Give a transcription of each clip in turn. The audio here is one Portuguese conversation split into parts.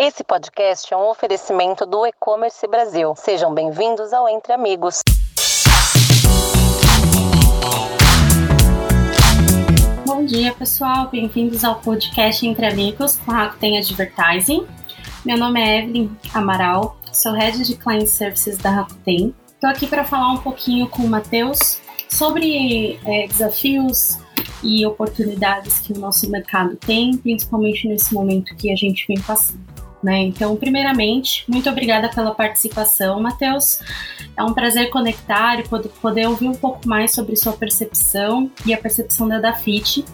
Esse podcast é um oferecimento do E-Commerce Brasil. Sejam bem-vindos ao Entre Amigos. Bom dia, pessoal. Bem-vindos ao podcast Entre Amigos com a Rakuten Advertising. Meu nome é Evelyn Amaral, sou Head de Client Services da Rakuten. Estou aqui para falar um pouquinho com o Matheus sobre é, desafios e oportunidades que o nosso mercado tem, principalmente nesse momento que a gente vem passando. Né? Então, primeiramente, muito obrigada pela participação, Matheus. É um prazer conectar e poder ouvir um pouco mais sobre sua percepção e a percepção da Dafit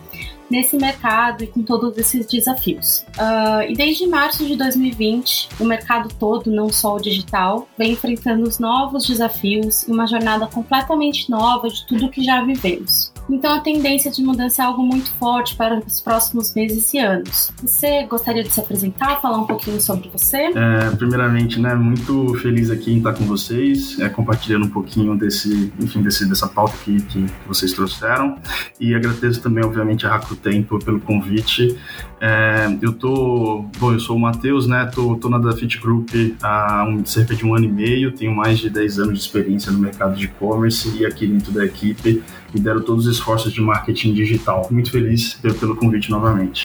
nesse mercado e com todos esses desafios. Uh, e desde março de 2020, o mercado todo, não só o digital, vem enfrentando os novos desafios e uma jornada completamente nova de tudo que já vivemos. Então a tendência de mudança é algo muito forte para os próximos meses e anos. Você gostaria de se apresentar, falar um pouquinho sobre você? É, primeiramente, né, muito feliz aqui em estar com vocês, é, compartilhando um pouquinho desse, enfim, desse, dessa pauta que, que vocês trouxeram. E agradeço também, obviamente, a Rakuten pelo convite. É, eu tô, bom, eu sou o Matheus, né, tô, tô na Dafit Group há um, cerca de um ano e meio, tenho mais de 10 anos de experiência no mercado de e-commerce e aqui dentro da equipe lidero todos os esforços de marketing digital. Muito feliz pelo convite novamente.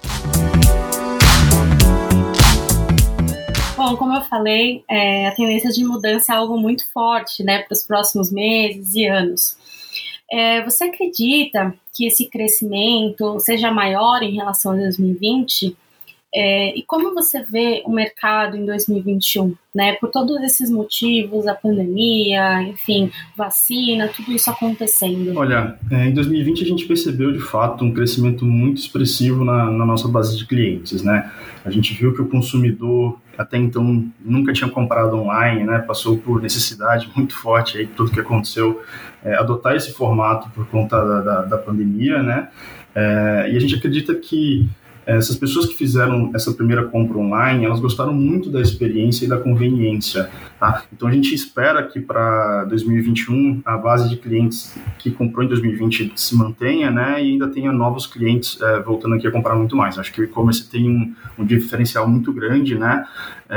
Bom, como eu falei, é, a tendência de mudança é algo muito forte né, para os próximos meses e anos. É, você acredita que esse crescimento seja maior em relação a 2020? É, e como você vê o mercado em 2021, né? Por todos esses motivos, a pandemia, enfim, vacina, tudo isso acontecendo. Olha, é, em 2020 a gente percebeu de fato um crescimento muito expressivo na, na nossa base de clientes, né? A gente viu que o consumidor até então nunca tinha comprado online, né? Passou por necessidade muito forte aí tudo que aconteceu, é, adotar esse formato por conta da, da, da pandemia, né? É, e a gente acredita que essas pessoas que fizeram essa primeira compra online, elas gostaram muito da experiência e da conveniência. Tá? Então a gente espera que para 2021 a base de clientes que comprou em 2020 se mantenha, né, e ainda tenha novos clientes é, voltando aqui a comprar muito mais. Acho que o e-commerce tem um, um, diferencial muito grande, né? É,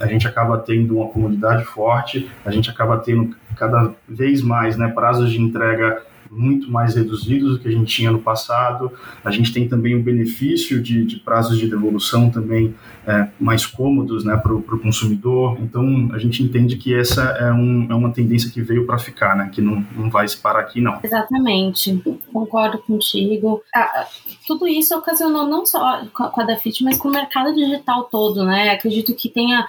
a gente acaba tendo uma comunidade forte, a gente acaba tendo cada vez mais, né, prazos de entrega muito mais reduzidos do que a gente tinha no passado. A gente tem também o benefício de, de prazos de devolução também é, mais cômodos né, para o consumidor. Então, a gente entende que essa é, um, é uma tendência que veio para ficar, né, que não, não vai se parar aqui, não. Exatamente, concordo contigo. Ah, tudo isso ocasionou não só com a Dafit, mas com o mercado digital todo, né? Acredito que tenha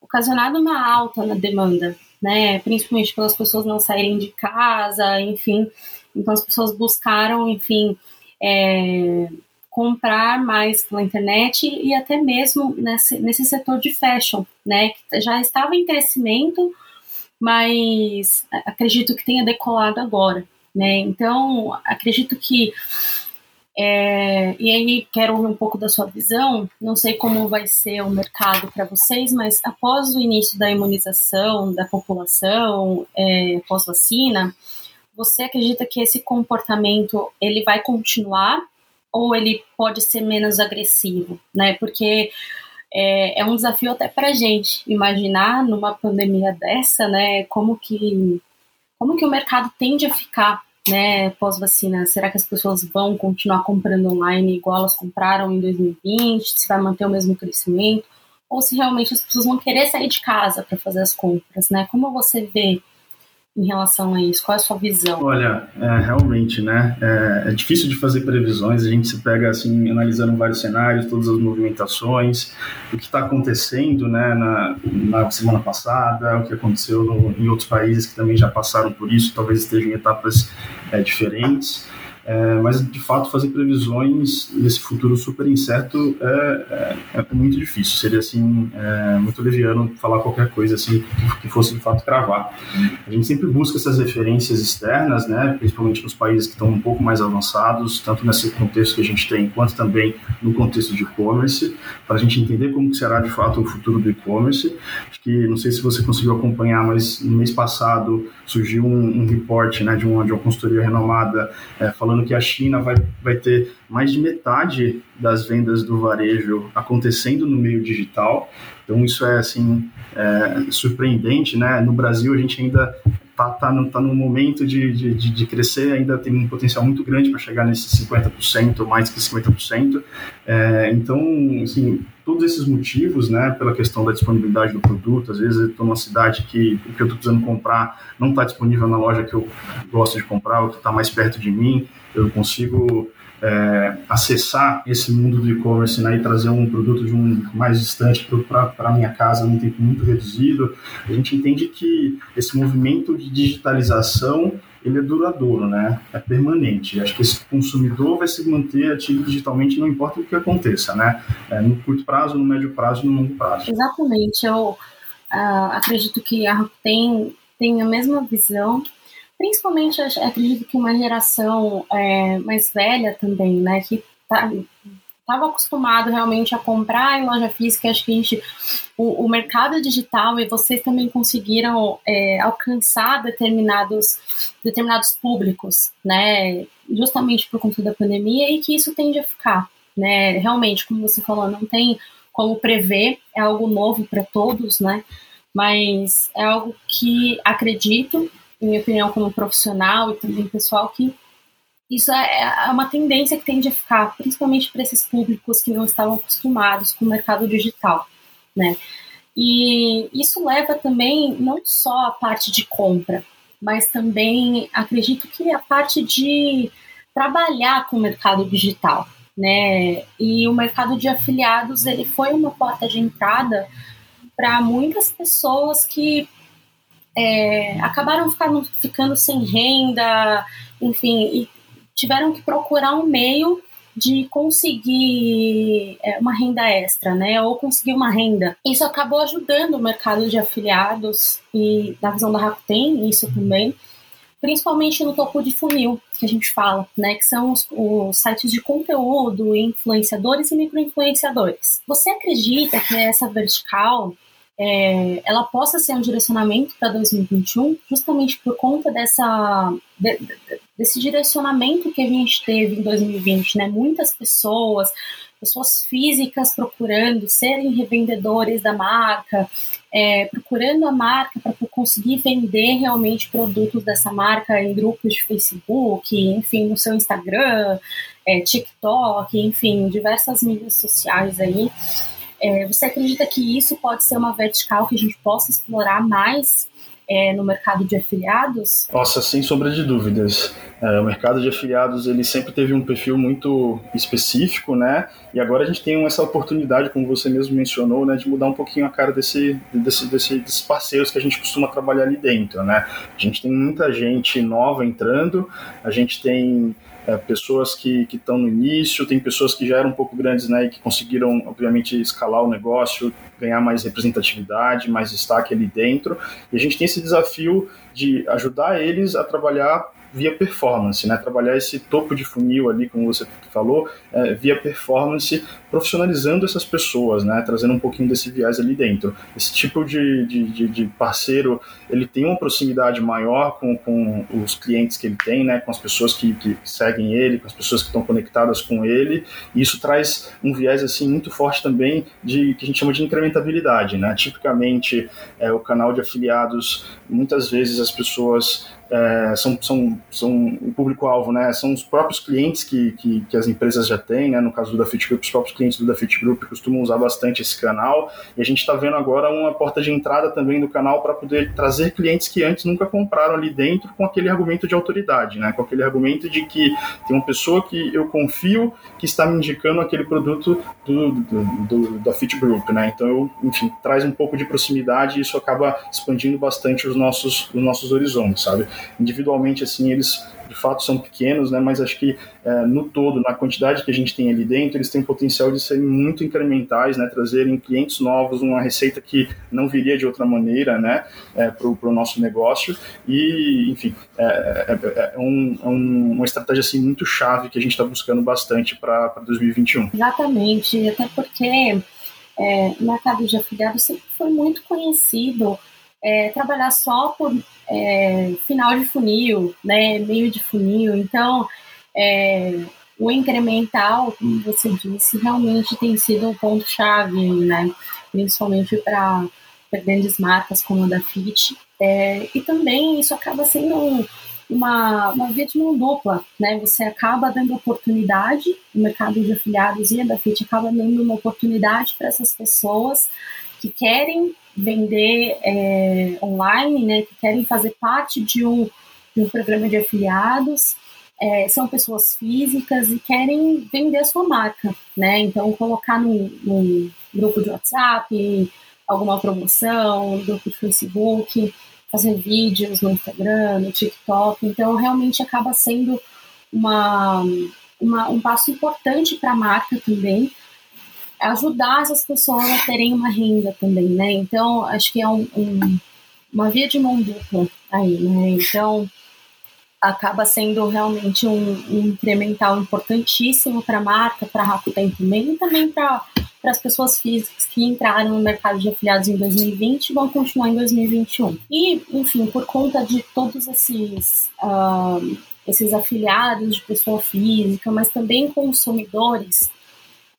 ocasionado uma alta na demanda né? Principalmente pelas pessoas não saírem de casa, enfim. Então as pessoas buscaram, enfim, é, comprar mais pela internet e até mesmo nesse, nesse setor de fashion, né? Que já estava em crescimento, mas acredito que tenha decolado agora, né? Então acredito que é, e aí quero ouvir um pouco da sua visão. Não sei como vai ser o mercado para vocês, mas após o início da imunização da população, é, pós vacina, você acredita que esse comportamento ele vai continuar ou ele pode ser menos agressivo, né? Porque é, é um desafio até para gente imaginar numa pandemia dessa, né? Como que como que o mercado tende a ficar né, pós-vacina, será que as pessoas vão continuar comprando online igual elas compraram em 2020? Se vai manter o mesmo crescimento? Ou se realmente as pessoas vão querer sair de casa para fazer as compras, né? Como você vê em relação a isso? Qual é a sua visão? Olha, é, realmente, né? É, é, difícil de fazer previsões. A gente se pega assim, analisando vários cenários, todas as movimentações, o que está acontecendo, né? Na, na, semana passada, o que aconteceu no, em outros países que também já passaram por isso, talvez estejam em etapas é, diferentes. É, mas, de fato, fazer previsões nesse futuro super incerto é, é, é muito difícil. Seria, assim, é, muito leviano falar qualquer coisa assim que, fosse, de fato, cravar. A gente sempre busca essas referências externas, né, principalmente nos países que estão um pouco mais avançados, tanto nesse contexto que a gente tem, quanto também no contexto de e-commerce, para a gente entender como será, de fato, o futuro do e-commerce. Acho que, não sei se você conseguiu acompanhar, mas no mês passado surgiu um, um né, de, uma, de uma consultoria renomada é, falando que a China vai, vai ter mais de metade das vendas do varejo acontecendo no meio digital. Então isso é assim é, surpreendente, né? No Brasil a gente ainda tá, tá, no, tá no momento de, de, de crescer, ainda tem um potencial muito grande para chegar nesses 50%, mais que 50%. É, então, assim, todos esses motivos, né, pela questão da disponibilidade do produto, às vezes eu estou numa cidade que o que eu estou precisando comprar não está disponível na loja que eu gosto de comprar, ou que está mais perto de mim, eu consigo é, acessar esse mundo do e-commerce né, e trazer um produto de um mais distante para a minha casa num tempo muito reduzido, a gente entende que esse movimento de digitalização ele é duradouro, né? É permanente. Acho que esse consumidor vai se manter ativo digitalmente, não importa o que aconteça, né? É, no curto prazo, no médio prazo no longo prazo. Exatamente. Eu uh, acredito que a tem, tem a mesma visão principalmente acredito que uma geração é, mais velha também, né, que tá, estava acostumado realmente a comprar em loja física, acho que a gente, o, o mercado digital e vocês também conseguiram é, alcançar determinados, determinados públicos, né, justamente por conta da pandemia e que isso tende a ficar, né, realmente, como você falou, não tem como prever, é algo novo para todos, né, mas é algo que acredito minha opinião como profissional e também pessoal, que isso é, é uma tendência que tende a ficar, principalmente para esses públicos que não estavam acostumados com o mercado digital, né? E isso leva também não só a parte de compra, mas também acredito que a parte de trabalhar com o mercado digital, né? E o mercado de afiliados ele foi uma porta de entrada para muitas pessoas que é, acabaram ficando, ficando sem renda, enfim, e tiveram que procurar um meio de conseguir é, uma renda extra, né? Ou conseguir uma renda. Isso acabou ajudando o mercado de afiliados e da visão da Rakuten, isso também, principalmente no topo de funil que a gente fala, né? Que são os, os sites de conteúdo, influenciadores e microinfluenciadores. Você acredita que essa vertical é, ela possa ser um direcionamento para 2021, justamente por conta dessa, de, desse direcionamento que a gente teve em 2020, né? Muitas pessoas, pessoas físicas procurando serem revendedores da marca, é, procurando a marca para conseguir vender realmente produtos dessa marca em grupos de Facebook, enfim, no seu Instagram, é, TikTok, enfim, diversas mídias sociais aí. É, você acredita que isso pode ser uma vertical que a gente possa explorar mais é, no mercado de afiliados? Nossa, sem sombra de dúvidas. É, o mercado de afiliados ele sempre teve um perfil muito específico, né? E agora a gente tem essa oportunidade, como você mesmo mencionou, né, de mudar um pouquinho a cara desse, desse, desse, desses parceiros que a gente costuma trabalhar ali dentro, né? A gente tem muita gente nova entrando, a gente tem é, pessoas que estão no início, tem pessoas que já eram um pouco grandes né, e que conseguiram, obviamente, escalar o negócio, ganhar mais representatividade, mais destaque ali dentro. E a gente tem esse desafio de ajudar eles a trabalhar via performance, né? Trabalhar esse topo de funil ali, como você falou, é, via performance, profissionalizando essas pessoas, né? Trazendo um pouquinho desse viés ali dentro. Esse tipo de, de, de parceiro, ele tem uma proximidade maior com, com os clientes que ele tem, né? Com as pessoas que, que seguem ele, com as pessoas que estão conectadas com ele. E isso traz um viés assim muito forte também de que a gente chama de incrementabilidade, né? Tipicamente, é, o canal de afiliados, muitas vezes as pessoas é, são, são, são o público-alvo, né? São os próprios clientes que, que, que, as empresas já têm, né? No caso do Dafit Group, os próprios clientes do Dafit Group costumam usar bastante esse canal. E a gente está vendo agora uma porta de entrada também do canal para poder trazer clientes que antes nunca compraram ali dentro com aquele argumento de autoridade, né? Com aquele argumento de que tem uma pessoa que eu confio que está me indicando aquele produto do, do, do, da Group, né? Então, eu, enfim, traz um pouco de proximidade e isso acaba expandindo bastante os nossos, os nossos horizontes, sabe? Individualmente assim eles de fato são pequenos, né, mas acho que é, no todo, na quantidade que a gente tem ali dentro, eles têm potencial de serem muito incrementais, né, trazerem clientes novos, uma receita que não viria de outra maneira, né, é, para o nosso negócio e, enfim, é, é, é um, é um, uma estratégia assim muito chave que a gente está buscando bastante para 2021. Exatamente, até porque é, o mercado de afiliados sempre foi muito conhecido é, trabalhar só por é, final de funil, né, meio de funil. Então, é, o incremental, como você disse, realmente tem sido um ponto-chave, né? principalmente para grandes marcas como a da Fit. É, e também isso acaba sendo um, uma, uma via de mão dupla, né? Você acaba dando oportunidade, o mercado de afiliados e a da Fit acaba dando uma oportunidade para essas pessoas que querem vender é, online, né? Que querem fazer parte de um, de um programa de afiliados é, são pessoas físicas e querem vender a sua marca, né? Então, colocar num, num grupo de WhatsApp, alguma promoção, grupo de Facebook, fazer vídeos no Instagram, no TikTok. Então, realmente acaba sendo uma, uma um passo importante para a marca também, ajudar essas pessoas a terem uma renda também, né? Então, acho que é um, um, uma via de mão dupla aí, né? Então, acaba sendo realmente um, um incremental importantíssimo para a marca, para a Rakuten também, e também para as pessoas físicas que entraram no mercado de afiliados em 2020 e vão continuar em 2021. E, enfim, por conta de todos esses, uh, esses afiliados de pessoa física, mas também consumidores,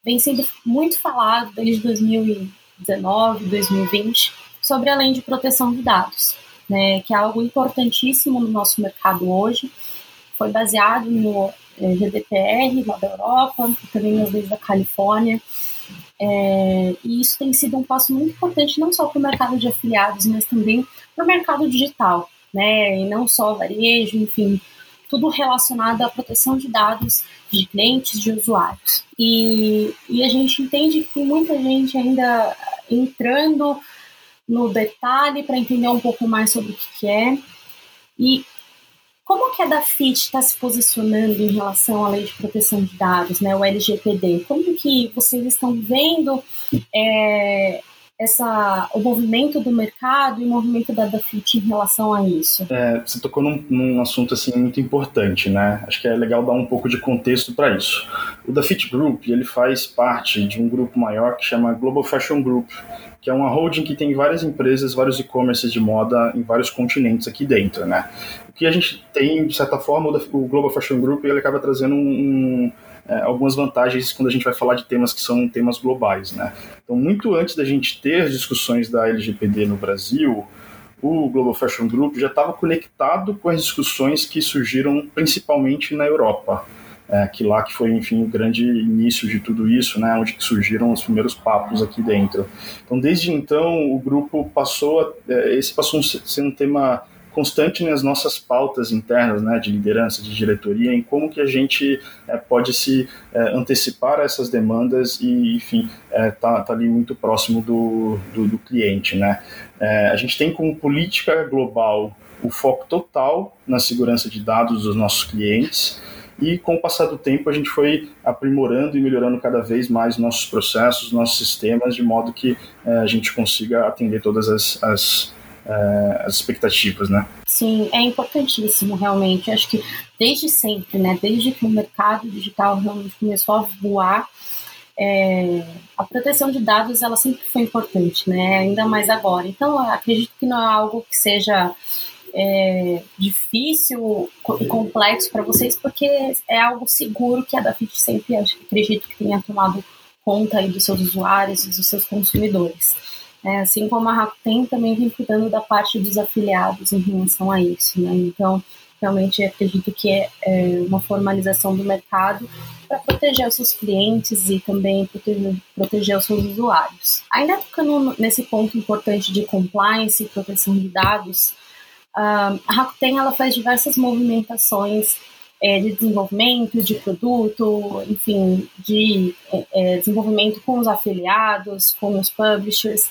vem sendo muito falado desde 2019, 2020 sobre a lei de proteção de dados né, que é algo importantíssimo no nosso mercado hoje. Foi baseado no é, GDPR lá da Europa, também nas leis da Califórnia. É, e isso tem sido um passo muito importante não só para o mercado de afiliados, mas também para o mercado digital, né? E não só varejo, enfim, tudo relacionado à proteção de dados de clientes, de usuários. E, e a gente entende que tem muita gente ainda entrando no detalhe para entender um pouco mais sobre o que, que é. E como que a DAFIT está se posicionando em relação à lei de proteção de dados, né, o LGPD? Como que vocês estão vendo é, essa, o movimento do mercado e o movimento da DAFIT em relação a isso? É, você tocou num, num, assunto assim muito importante, né? Acho que é legal dar um pouco de contexto para isso. O DAFIT Group ele faz parte de um grupo maior que chama Global Fashion Group, que é uma holding que tem várias empresas, vários e-commerces de moda em vários continentes aqui dentro, né? O que a gente tem, de certa forma, o Global Fashion Group ele acaba trazendo um, um é, algumas vantagens quando a gente vai falar de temas que são temas globais, né? Então, muito antes da gente ter discussões da LGPD no Brasil, o Global Fashion Group já estava conectado com as discussões que surgiram principalmente na Europa é, que lá que foi, enfim, o grande início de tudo isso, né, onde surgiram os primeiros papos aqui dentro. Então, desde então, o grupo passou, a, é, esse passou a ser um tema constante nas nossas pautas internas, né, de liderança, de diretoria, em como que a gente é, pode se é, antecipar a essas demandas e, enfim, é, tá, tá ali muito próximo do, do, do cliente, né. É, a gente tem como política global o foco total na segurança de dados dos nossos clientes, e com o passar do tempo a gente foi aprimorando e melhorando cada vez mais nossos processos, nossos sistemas, de modo que é, a gente consiga atender todas as, as, é, as expectativas, né? Sim, é importantíssimo realmente. Acho que desde sempre, né, desde que o mercado digital realmente começou a voar, é, a proteção de dados ela sempre foi importante, né? Ainda mais agora. Então, acredito que não é algo que seja é, difícil e complexo para vocês, porque é algo seguro que a Dafit sempre acredito que tenha tomado conta aí dos seus usuários e dos seus consumidores. É, assim como a Rakuten também vem cuidando da parte dos afiliados em relação a isso. Né? Então, realmente acredito que é, é uma formalização do mercado para proteger os seus clientes e também proteger, proteger os seus usuários. Ainda tocando nesse ponto importante de compliance e proteção de dados, a Rakuten ela faz diversas movimentações é, de desenvolvimento de produto, enfim, de é, é, desenvolvimento com os afiliados, com os publishers.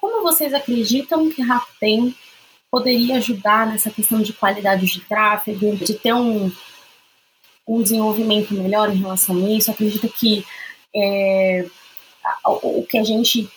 Como vocês acreditam que Rakuten poderia ajudar nessa questão de qualidade de tráfego, de ter um, um desenvolvimento melhor em relação a isso? Acredito que é, o que a gente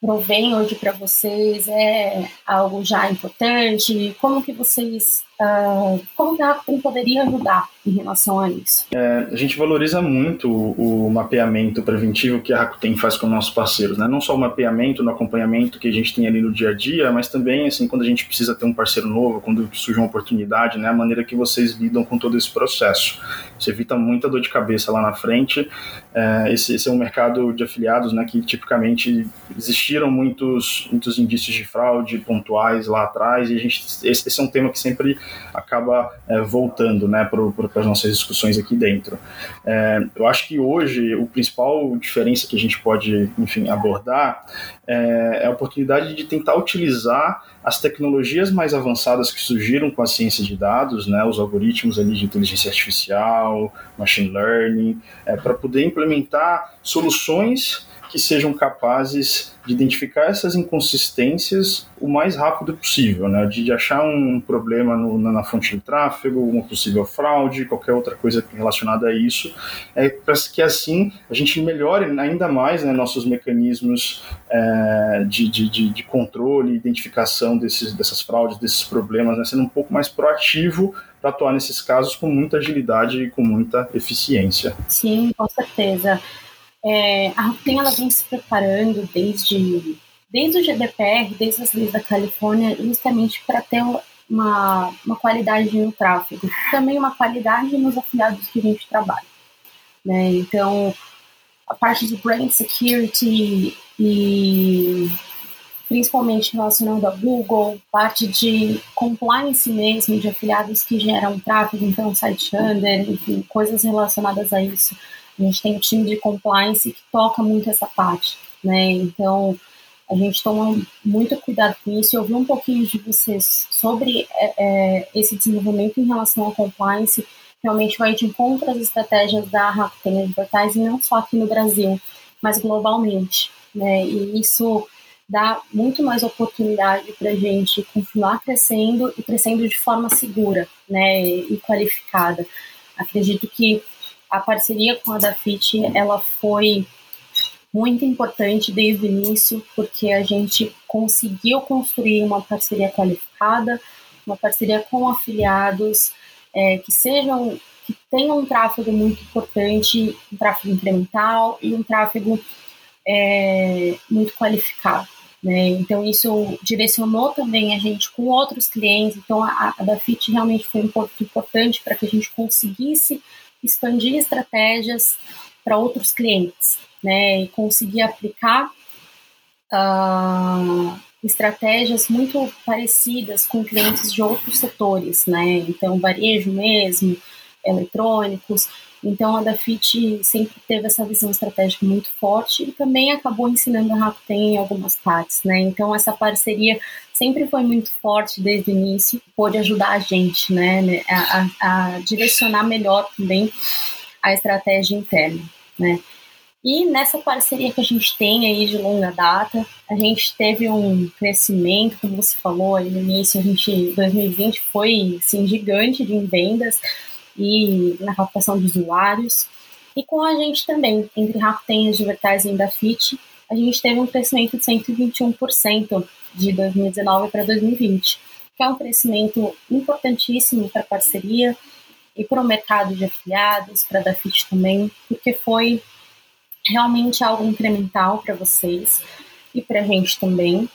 provém hoje para vocês é algo já importante? Como que vocês Uh, como que a Rakuten poderia ajudar em relação a isso? É, a gente valoriza muito o, o, mapeamento preventivo que a Rakuten faz com nossos parceiros, né? Não só o mapeamento no acompanhamento que a gente tem ali no dia a dia, mas também assim quando a gente precisa ter um parceiro novo, quando surge uma oportunidade, né? A maneira que vocês lidam com todo esse processo. Isso evita muita dor de cabeça lá na frente. É, esse, esse, é um mercado de afiliados, né? Que tipicamente existiram muitos muitos indícios de fraude pontuais lá atrás e a gente esse, esse é um tema que sempre acaba é, voltando né, para as nossas discussões aqui dentro. É, eu acho que hoje o principal diferença que a gente pode, enfim, abordar é, é a oportunidade de tentar utilizar as tecnologias mais avançadas que surgiram com a ciência de dados, né, os algoritmos ali de inteligência artificial, machine learning, é, para poder implementar soluções que sejam capazes de identificar essas inconsistências o mais rápido possível, né? de, achar um problema no, na, na, fonte de tráfego, uma possível fraude, qualquer outra coisa relacionada a isso, é, para que assim a gente melhore ainda mais né, nossos mecanismos é, de, de, de, de, controle, identificação desses, dessas fraudes, desses problemas, né, sendo um pouco mais proativo para atuar nesses casos com muita agilidade e com muita eficiência. Sim, com certeza. É, a Rakuten ela vem se preparando desde, desde o GDPR, desde as leis da Califórnia, justamente para ter uma, uma qualidade no tráfego, também uma qualidade nos afiliados que a gente trabalha. Né? Então, a parte de brand security e principalmente relacionado a Google, parte de compliance mesmo, de afiliados que geram tráfego, então site under, enfim, coisas relacionadas a isso. A gente tem um time de compliance que toca muito essa parte, né? Então, a gente toma muito cuidado com isso. Eu ouvi um pouquinho de vocês sobre é, é, esse desenvolvimento em relação ao compliance. Realmente vai de encontro às estratégias da Rakuten Advertising, não só aqui no Brasil, mas globalmente. Né? E isso dá muito mais oportunidade para a gente continuar crescendo e crescendo de forma segura né? e qualificada. Acredito que a parceria com a Dafit, ela foi muito importante desde o início, porque a gente conseguiu construir uma parceria qualificada, uma parceria com afiliados é, que sejam que tenham um tráfego muito importante, um tráfego incremental e um tráfego é, muito qualificado. Né? Então isso direcionou também a gente com outros clientes. Então a, a Dafit realmente foi importante para que a gente conseguisse expandir estratégias para outros clientes, né, e conseguir aplicar uh, estratégias muito parecidas com clientes de outros setores, né, então varejo mesmo, eletrônicos, então a Dafit sempre teve essa visão estratégica muito forte e também acabou ensinando a Rakuten em algumas partes, né? Então essa parceria sempre foi muito forte desde o início, pôde ajudar a gente, né, a, a, a direcionar melhor também a estratégia interna, né? E nessa parceria que a gente tem aí de longa data, a gente teve um crescimento, como você falou aí no início, a gente 2020 foi assim, gigante de vendas, e na captação de usuários. E com a gente também, entre Rakuten e Advertising da FIT, a gente teve um crescimento de 121% de 2019 para 2020, que é um crescimento importantíssimo para a parceria e para o mercado de afiliados, para a Dafit também, porque foi realmente algo incremental para vocês e para a gente também.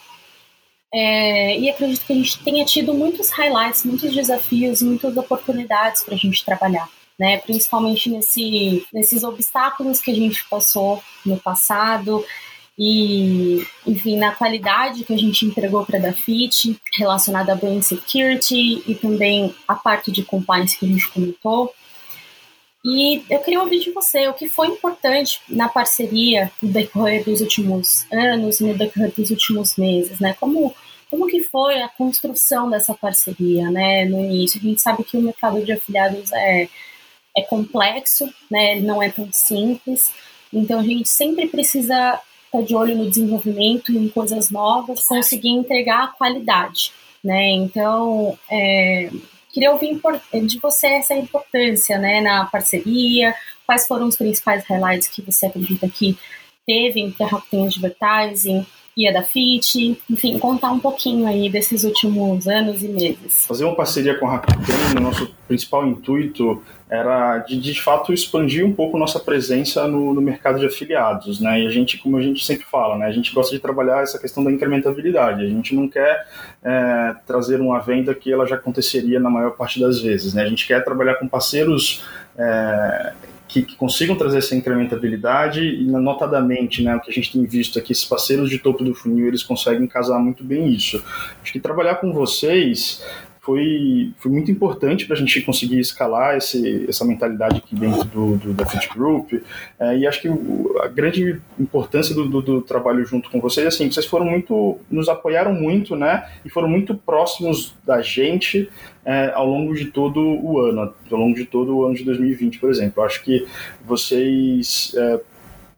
É, e acredito que a gente tenha tido muitos highlights, muitos desafios, muitas oportunidades para a gente trabalhar. Né, principalmente nesse, nesses obstáculos que a gente passou no passado e, enfim, na qualidade que a gente entregou para a Dafit, relacionada a brand security e também a parte de compliance que a gente comentou. E eu queria ouvir de você o que foi importante na parceria no decorrer dos últimos anos e no decorrer dos últimos meses, né? Como como que foi a construção dessa parceria, né, no início? A gente sabe que o mercado de afiliados é, é complexo, né, não é tão simples, então a gente sempre precisa estar de olho no desenvolvimento, em coisas novas, conseguir entregar a qualidade, né, então é, queria ouvir de você essa importância, né, na parceria, quais foram os principais highlights que você acredita que teve entre a Rakuten Advertising e a da FIT, enfim, contar um pouquinho aí desses últimos anos e meses. Fazer uma parceria com a Rakuten, o nosso principal intuito era de, de fato expandir um pouco nossa presença no, no, mercado de afiliados, né? E a gente, como a gente sempre fala, né? A gente gosta de trabalhar essa questão da incrementabilidade. A gente não quer é, trazer uma venda que ela já aconteceria na maior parte das vezes, né? A gente quer trabalhar com parceiros é, que, que, consigam trazer essa incrementabilidade e notadamente, né, o que a gente tem visto aqui, esses parceiros de topo do funil, eles conseguem casar muito bem isso. Acho que trabalhar com vocês foi, foi muito importante para a gente conseguir escalar esse, essa mentalidade aqui dentro do, do da Fit Group. É, e acho que a grande importância do, do, do, trabalho junto com vocês, assim, vocês foram muito, nos apoiaram muito, né? E foram muito próximos da gente é, ao longo de todo o ano, ao longo de todo o ano de 2020, por exemplo. Acho que vocês é,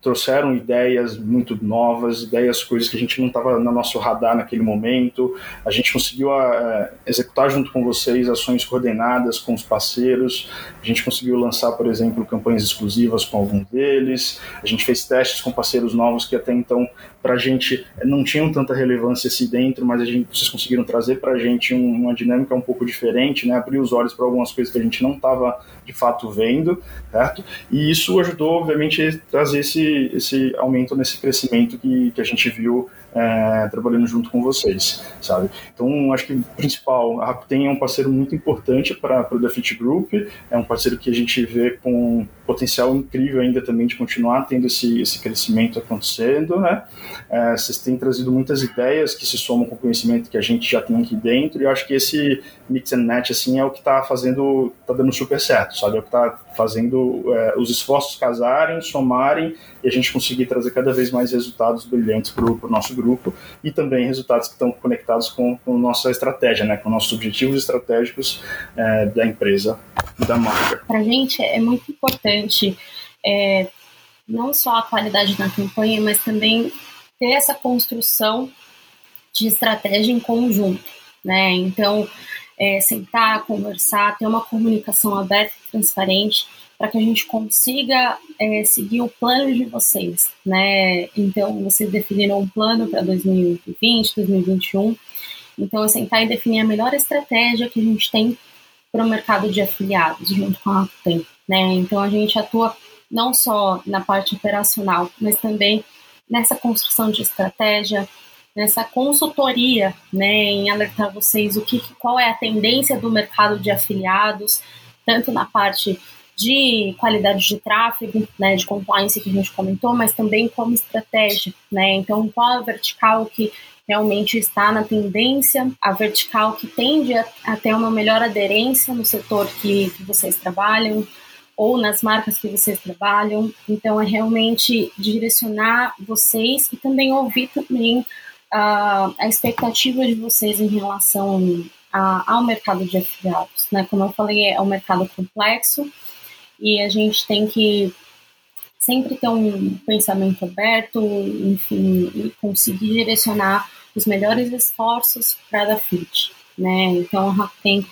trouxeram ideias muito novas, ideias, coisas que a gente não estava no nosso radar naquele momento. A gente conseguiu uh, executar junto com vocês ações coordenadas com os parceiros. A gente conseguiu lançar, por exemplo, campanhas exclusivas com alguns deles. A gente fez testes com parceiros novos que até então para a gente não tinham tanta relevância assim dentro, mas a gente, vocês conseguiram trazer para a gente um, uma dinâmica um pouco diferente, né? abrir os olhos para algumas coisas que a gente não estava de fato vendo, certo? E isso ajudou, obviamente, a trazer esse, esse aumento nesse crescimento que, que a gente viu é, trabalhando junto com vocês, sabe? Então, acho que o principal, a Rakuten é um parceiro muito importante para o Defit Group, é um parceiro que a gente vê com potencial incrível ainda também de continuar tendo esse, esse crescimento acontecendo, né? É, vocês têm trazido muitas ideias que se somam com o conhecimento que a gente já tem aqui dentro, e eu acho que esse mix and match, assim, é o que está fazendo, está dando super certo, sabe? É o que está fazendo é, os esforços casarem, somarem, e a gente conseguir trazer cada vez mais resultados brilhantes para o nosso grupo e também resultados que estão conectados com, com nossa estratégia, né, com nossos objetivos estratégicos é, da empresa da marca. Para a gente é muito importante é, não só a qualidade da campanha, mas também ter essa construção de estratégia em conjunto, né? Então, é, sentar, conversar, ter uma comunicação aberta e transparente para que a gente consiga é, seguir o plano de vocês, né? Então, vocês definiram um plano para 2020, 2021. Então, é sentar e definir a melhor estratégia que a gente tem para o mercado de afiliados, junto com a Rakuten, né? Então, a gente atua não só na parte operacional, mas também nessa construção de estratégia, nessa consultoria, né, em alertar vocês o que, qual é a tendência do mercado de afiliados, tanto na parte de qualidade de tráfego, né, de compliance que a gente comentou, mas também como estratégia, né? Então, qual a vertical que realmente está na tendência, a vertical que tende a, a ter uma melhor aderência no setor que, que vocês trabalham ou nas marcas que vocês trabalham. Então, é realmente direcionar vocês e também ouvir também uh, a expectativa de vocês em relação a, ao mercado de afiliados. Né? Como eu falei, é um mercado complexo, e a gente tem que sempre ter um pensamento aberto, enfim, e conseguir direcionar os melhores esforços para a fit, né? Então a Rakuten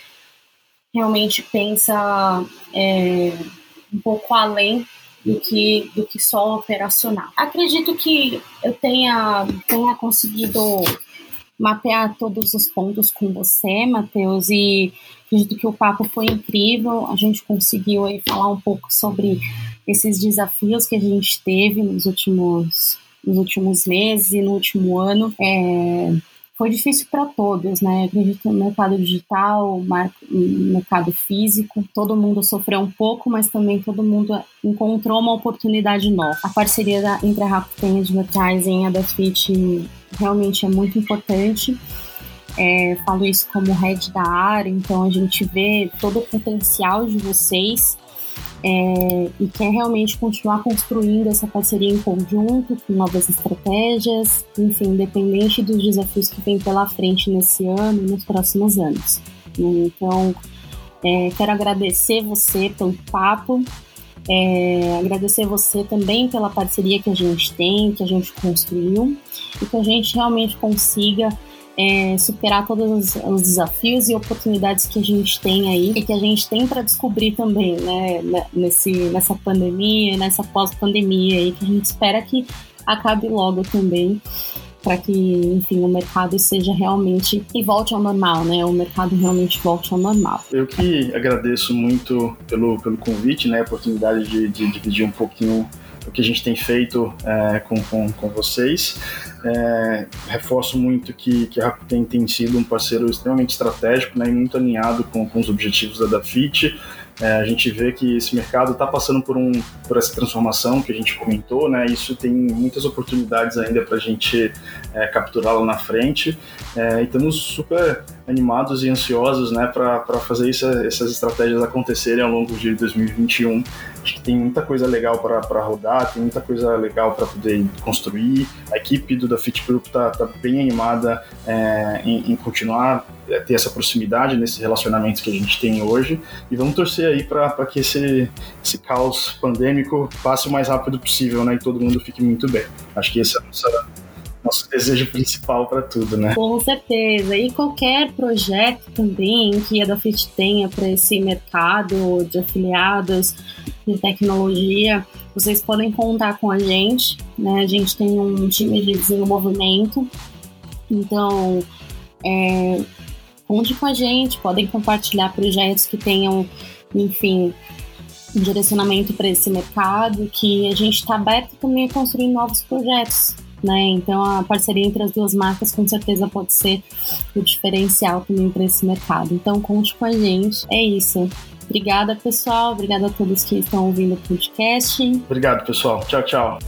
realmente pensa é, um pouco além do que, do que só operacional. Acredito que eu tenha, tenha conseguido mapear todos os pontos com você, Matheus, e acredito que o papo foi incrível. A gente conseguiu aí falar um pouco sobre esses desafios que a gente teve nos últimos, nos últimos meses e no último ano. É, foi difícil para todos, né? Acredito no mercado digital, no mercado físico, todo mundo sofreu um pouco, mas também todo mundo encontrou uma oportunidade nova. A parceria da, entre a Rakuten Advertising e a Dafit realmente é muito importante. É, falo isso como head da área, então a gente vê todo o potencial de vocês é, e quer realmente continuar construindo essa parceria em conjunto, com novas estratégias, enfim, independente dos desafios que vem pela frente nesse ano e nos próximos anos. Então, é, quero agradecer você pelo papo, é, agradecer você também pela parceria que a gente tem, que a gente construiu e que a gente realmente consiga é, superar todos os, desafios e oportunidades que a gente tem aí e que a gente tem para descobrir também, né, né, nesse, nessa pandemia, nessa pós-pandemia aí, que a gente espera que acabe logo também. para que, enfim, o mercado seja realmente e volte ao normal, né? O mercado realmente volte ao normal. Eu que agradeço muito pelo, pelo convite, né? A oportunidade de, de dividir um pouquinho o que a gente tem feito é, com, com, com vocês. É, reforço muito que, que a Rakuten tem sido um parceiro extremamente estratégico né, e muito alinhado com, com os objetivos da Dafit. É, a gente vê que esse mercado está passando por, um, por essa transformação que a gente comentou, né? Isso tem muitas oportunidades ainda para a gente é, capturar na frente. É, e estamos super animados e ansiosos, né, para fazer isso, essas estratégias acontecerem ao longo de 2021. Acho que tem muita coisa legal para rodar, tem muita coisa legal para poder construir. A equipe do da Fit Group está tá bem animada é, em, em continuar é, ter essa proximidade nesse relacionamento que a gente tem hoje e vamos torcer aí para que esse, esse caos pandêmico passe o mais rápido possível né, e todo mundo fique muito bem. Acho que esse é o nosso, nosso desejo principal para tudo, né? Com certeza. E qualquer projeto também que a Dafit tenha para esse mercado de afiliados de tecnologia, vocês podem contar com a gente. Né? A gente tem um time de desenvolvimento. Então, é, conte com a gente, podem compartilhar projetos que tenham, enfim, um direcionamento para esse mercado, que a gente está aberto também a construir novos projetos. Né? Então a parceria entre as duas marcas com certeza pode ser o diferencial também para esse mercado. Então conte com a gente. É isso. Obrigada, pessoal. Obrigada a todos que estão ouvindo o podcast. Obrigado, pessoal. Tchau, tchau.